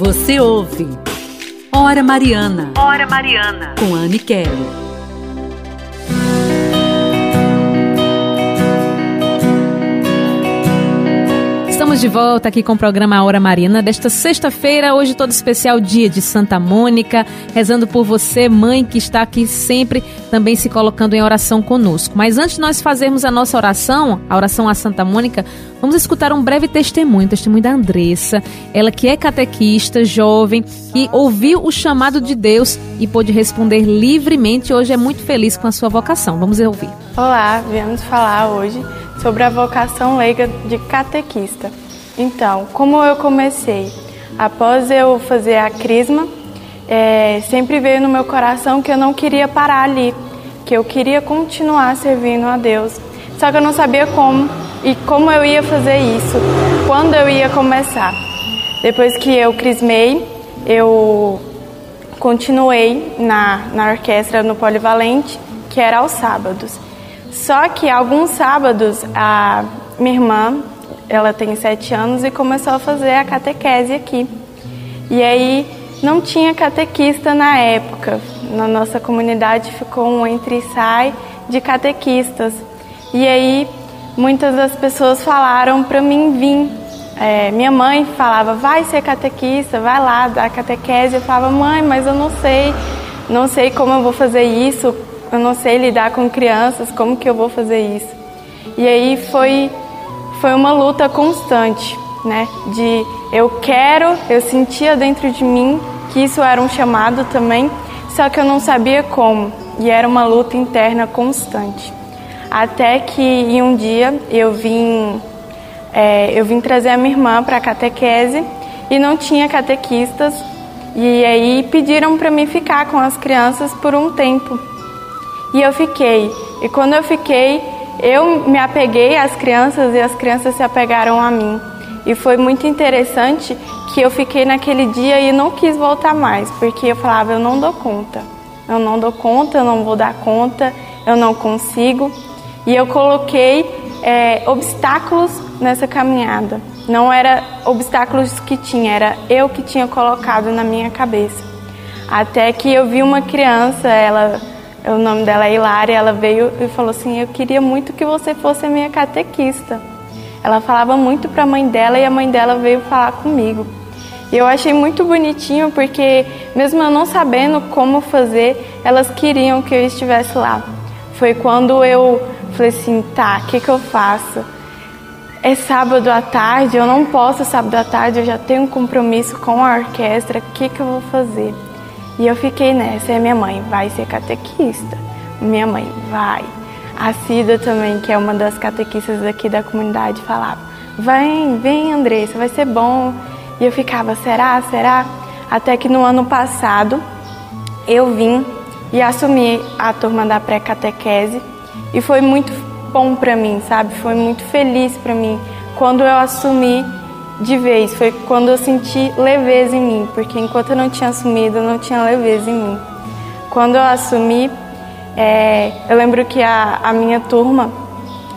Você ouve Hora Mariana. Hora Mariana. Com Anne Kelly. Estamos de volta aqui com o programa Hora Marina desta sexta-feira, hoje todo especial dia de Santa Mônica, rezando por você, mãe que está aqui sempre também se colocando em oração conosco. Mas antes de nós fazermos a nossa oração, a oração a Santa Mônica, vamos escutar um breve testemunho, testemunho da Andressa, ela que é catequista, jovem, que ouviu o chamado de Deus e pôde responder livremente. Hoje é muito feliz com a sua vocação. Vamos ouvir. Olá, viemos falar hoje sobre a vocação leiga de catequista. Então, como eu comecei? Após eu fazer a crisma, é, sempre veio no meu coração que eu não queria parar ali, que eu queria continuar servindo a Deus. Só que eu não sabia como e como eu ia fazer isso, quando eu ia começar. Depois que eu crismei, eu continuei na, na orquestra no Polivalente, que era aos sábados. Só que alguns sábados a minha irmã, ela tem sete anos e começou a fazer a catequese aqui. E aí não tinha catequista na época. Na nossa comunidade ficou um entre e sai de catequistas. E aí muitas das pessoas falaram para mim vir. É, minha mãe falava, vai ser catequista, vai lá dar catequese. Eu falava, mãe, mas eu não sei, não sei como eu vou fazer isso, eu não sei lidar com crianças, como que eu vou fazer isso? E aí foi foi uma luta constante, né? De eu quero, eu sentia dentro de mim que isso era um chamado também, só que eu não sabia como. E era uma luta interna constante. Até que em um dia eu vim é, eu vim trazer a minha irmã para a catequese e não tinha catequistas e aí pediram para mim ficar com as crianças por um tempo. E eu fiquei. E quando eu fiquei, eu me apeguei às crianças e as crianças se apegaram a mim. E foi muito interessante que eu fiquei naquele dia e não quis voltar mais, porque eu falava, eu não dou conta. Eu não dou conta, eu não vou dar conta, eu não consigo. E eu coloquei é, obstáculos nessa caminhada. Não era obstáculos que tinha, era eu que tinha colocado na minha cabeça. Até que eu vi uma criança, ela o nome dela é Hilária, ela veio e falou assim: Eu queria muito que você fosse a minha catequista. Ela falava muito para a mãe dela e a mãe dela veio falar comigo. E eu achei muito bonitinho porque, mesmo eu não sabendo como fazer, elas queriam que eu estivesse lá. Foi quando eu falei assim: tá, o que, que eu faço? É sábado à tarde, eu não posso sábado à tarde, eu já tenho um compromisso com a orquestra, o que, que eu vou fazer? E eu fiquei nessa. E minha mãe vai ser catequista. Minha mãe vai. A Cida também, que é uma das catequistas aqui da comunidade, falava: Vem, vem, Andressa, vai ser bom. E eu ficava: será, será? Até que no ano passado eu vim e assumi a turma da pré-catequese e foi muito bom para mim, sabe? Foi muito feliz para mim quando eu assumi de vez. Foi quando eu senti leveza em mim, porque enquanto eu não tinha assumido, eu não tinha leveza em mim. Quando eu assumi, é, eu lembro que a, a minha turma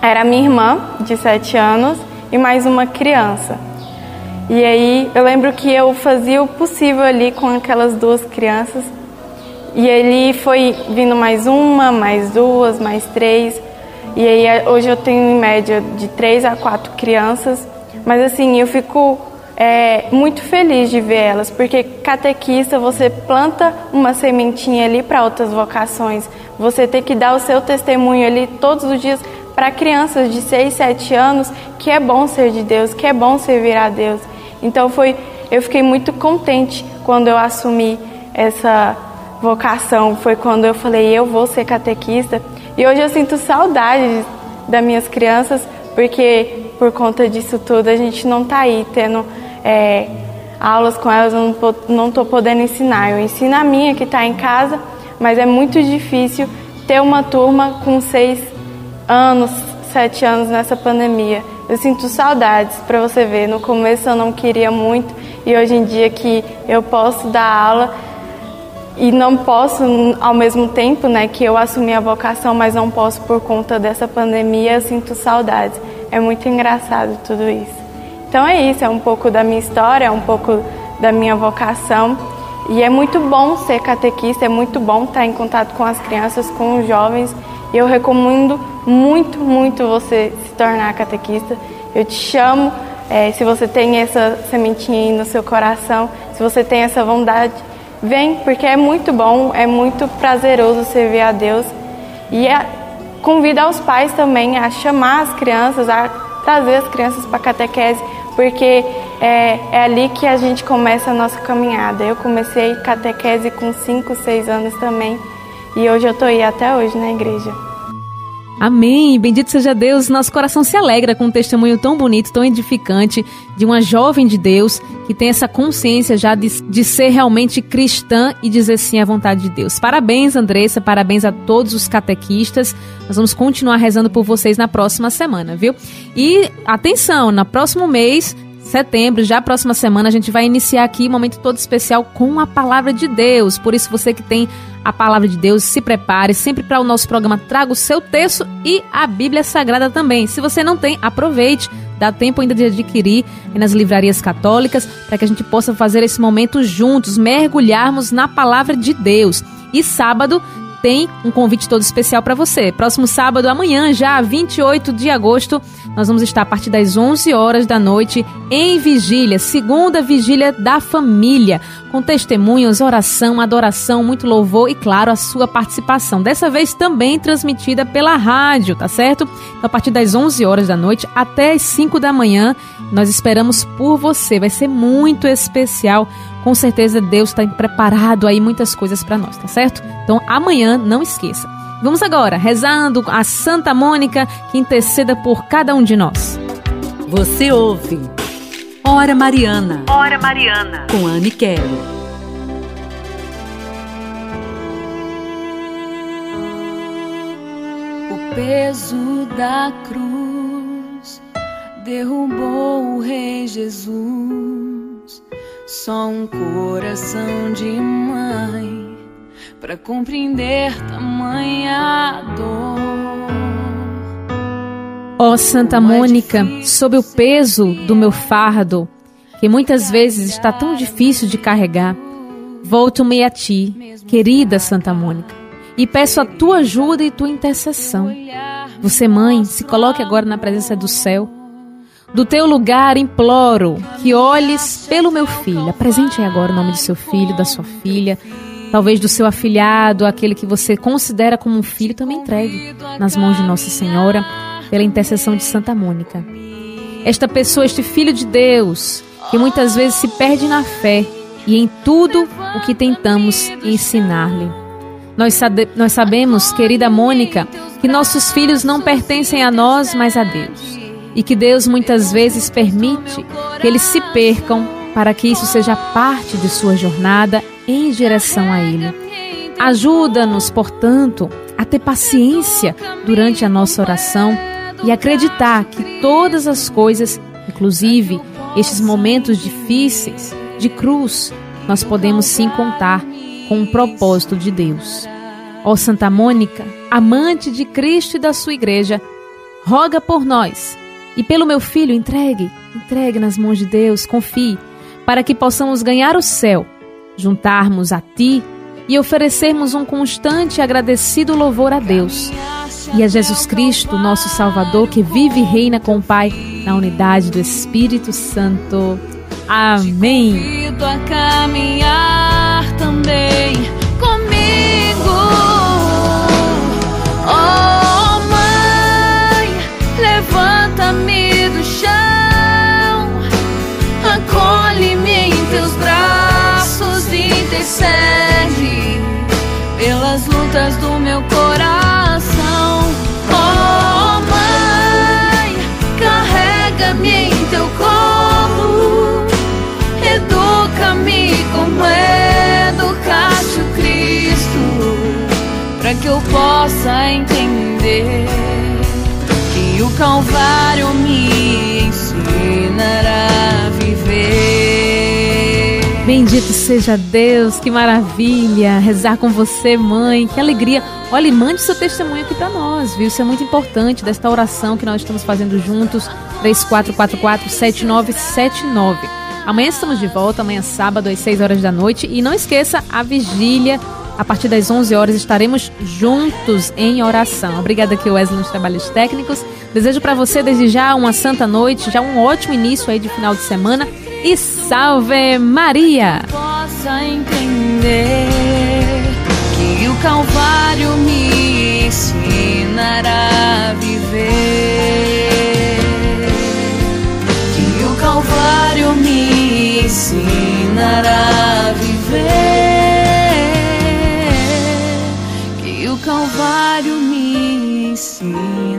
era minha irmã, de 7 anos, e mais uma criança. E aí eu lembro que eu fazia o possível ali com aquelas duas crianças. E ali foi vindo mais uma, mais duas, mais três. E aí hoje eu tenho em média de três a quatro crianças. Mas assim, eu fico é, muito feliz de ver elas, porque catequista você planta uma sementinha ali para outras vocações. Você tem que dar o seu testemunho ali todos os dias para crianças de 6, 7 anos que é bom ser de Deus, que é bom servir a Deus. Então foi, eu fiquei muito contente quando eu assumi essa vocação. Foi quando eu falei, eu vou ser catequista. E hoje eu sinto saudade das minhas crianças, porque por conta disso tudo a gente não está aí tendo é, aulas com elas, eu não estou podendo ensinar. Eu ensino a minha que está em casa, mas é muito difícil ter uma turma com seis anos, sete anos nessa pandemia. Eu sinto saudades para você ver. No começo eu não queria muito e hoje em dia que eu posso dar aula e não posso ao mesmo tempo, né, que eu assumi a vocação, mas não posso por conta dessa pandemia, eu sinto saudades. É muito engraçado tudo isso. Então é isso, é um pouco da minha história, é um pouco da minha vocação. E é muito bom ser catequista, é muito bom estar em contato com as crianças, com os jovens. E eu recomendo muito, muito você se tornar catequista. Eu te chamo, é, se você tem essa sementinha aí no seu coração, se você tem essa vontade, vem, porque é muito bom, é muito prazeroso servir a Deus. E é, convida os pais também a chamar as crianças, a trazer as crianças para a catequese, porque é, é, ali que a gente começa a nossa caminhada. Eu comecei catequese com 5, 6 anos também, e hoje eu estou aí até hoje na igreja. Amém. Bendito seja Deus. Nosso coração se alegra com um testemunho tão bonito, tão edificante de uma jovem de Deus que tem essa consciência já de, de ser realmente cristã e dizer sim à vontade de Deus. Parabéns, Andressa. Parabéns a todos os catequistas. Nós vamos continuar rezando por vocês na próxima semana, viu? E atenção, no próximo mês setembro, já próxima semana, a gente vai iniciar aqui um momento todo especial com a palavra de Deus. Por isso, você que tem a palavra de Deus, se prepare sempre para o nosso programa. Traga o seu texto e a Bíblia Sagrada também. Se você não tem, aproveite. Dá tempo ainda de adquirir nas livrarias católicas para que a gente possa fazer esse momento juntos, mergulharmos na palavra de Deus. E sábado tem um convite todo especial para você. Próximo sábado, amanhã, já 28 de agosto, nós vamos estar a partir das 11 horas da noite em vigília, segunda vigília da família, com testemunhos, oração, adoração, muito louvor e, claro, a sua participação. Dessa vez também transmitida pela rádio, tá certo? Então, a partir das 11 horas da noite até as 5 da manhã, nós esperamos por você. Vai ser muito especial. Com certeza Deus está preparado aí muitas coisas para nós, tá certo? Então, amanhã, não esqueça. Vamos agora rezando a Santa Mônica que interceda por cada um de nós. Você ouve Hora Mariana. Hora Mariana. Com Anne Kelly. O peso da cruz derrubou o Rei Jesus. Só um coração de mãe para compreender tamanha dor. Ó oh, Santa Mônica, sob o peso do meu fardo, que muitas vezes está tão difícil de carregar, volto-me a ti, querida Santa Mônica, e peço a tua ajuda e tua intercessão. Você, mãe, se coloque agora na presença do céu. Do teu lugar imploro que olhes pelo meu filho. Apresente agora o nome do seu filho, da sua filha, talvez do seu afilhado, aquele que você considera como um filho, também entregue nas mãos de Nossa Senhora, pela intercessão de Santa Mônica. Esta pessoa, este filho de Deus, que muitas vezes se perde na fé e em tudo o que tentamos ensinar-lhe. Nós, sabe, nós sabemos, querida Mônica, que nossos filhos não pertencem a nós, mas a Deus. E que Deus muitas vezes permite que eles se percam para que isso seja parte de sua jornada em direção a Ele. Ajuda-nos, portanto, a ter paciência durante a nossa oração e acreditar que todas as coisas, inclusive estes momentos difíceis de cruz, nós podemos sim contar com o propósito de Deus. Ó Santa Mônica, amante de Cristo e da sua igreja, roga por nós e pelo meu filho entregue, entregue nas mãos de Deus, confie, para que possamos ganhar o céu juntarmos a Ti e oferecermos um constante e agradecido louvor a Deus e a Jesus Cristo, nosso Salvador, que vive e reina com o Pai na unidade do Espírito Santo. Amém. A caminhar também comigo. Oh, levanta-me do chão, acolhe-me em teus braços intercede pelas lutas do meu coração. Oh, mãe, carrega-me em teu colo, educa-me como educaste o Cristo, para que eu possa entender que o Calvário me ensinará a viver. Bendito seja Deus, que maravilha rezar com você, mãe, que alegria. Olha, mande seu testemunho aqui para nós, viu? Isso é muito importante desta oração que nós estamos fazendo juntos, 3444-7979. Amanhã estamos de volta, amanhã sábado às 6 horas da noite. E não esqueça a vigília. A partir das 11 horas estaremos juntos em oração. Obrigada aqui, Wesley, nos trabalhos técnicos. Desejo para você desde já uma santa noite, já um ótimo início aí de final de semana. E salve Maria! Possa entender que o Calvário me ensinará a viver. Que o Calvário me ensinará me.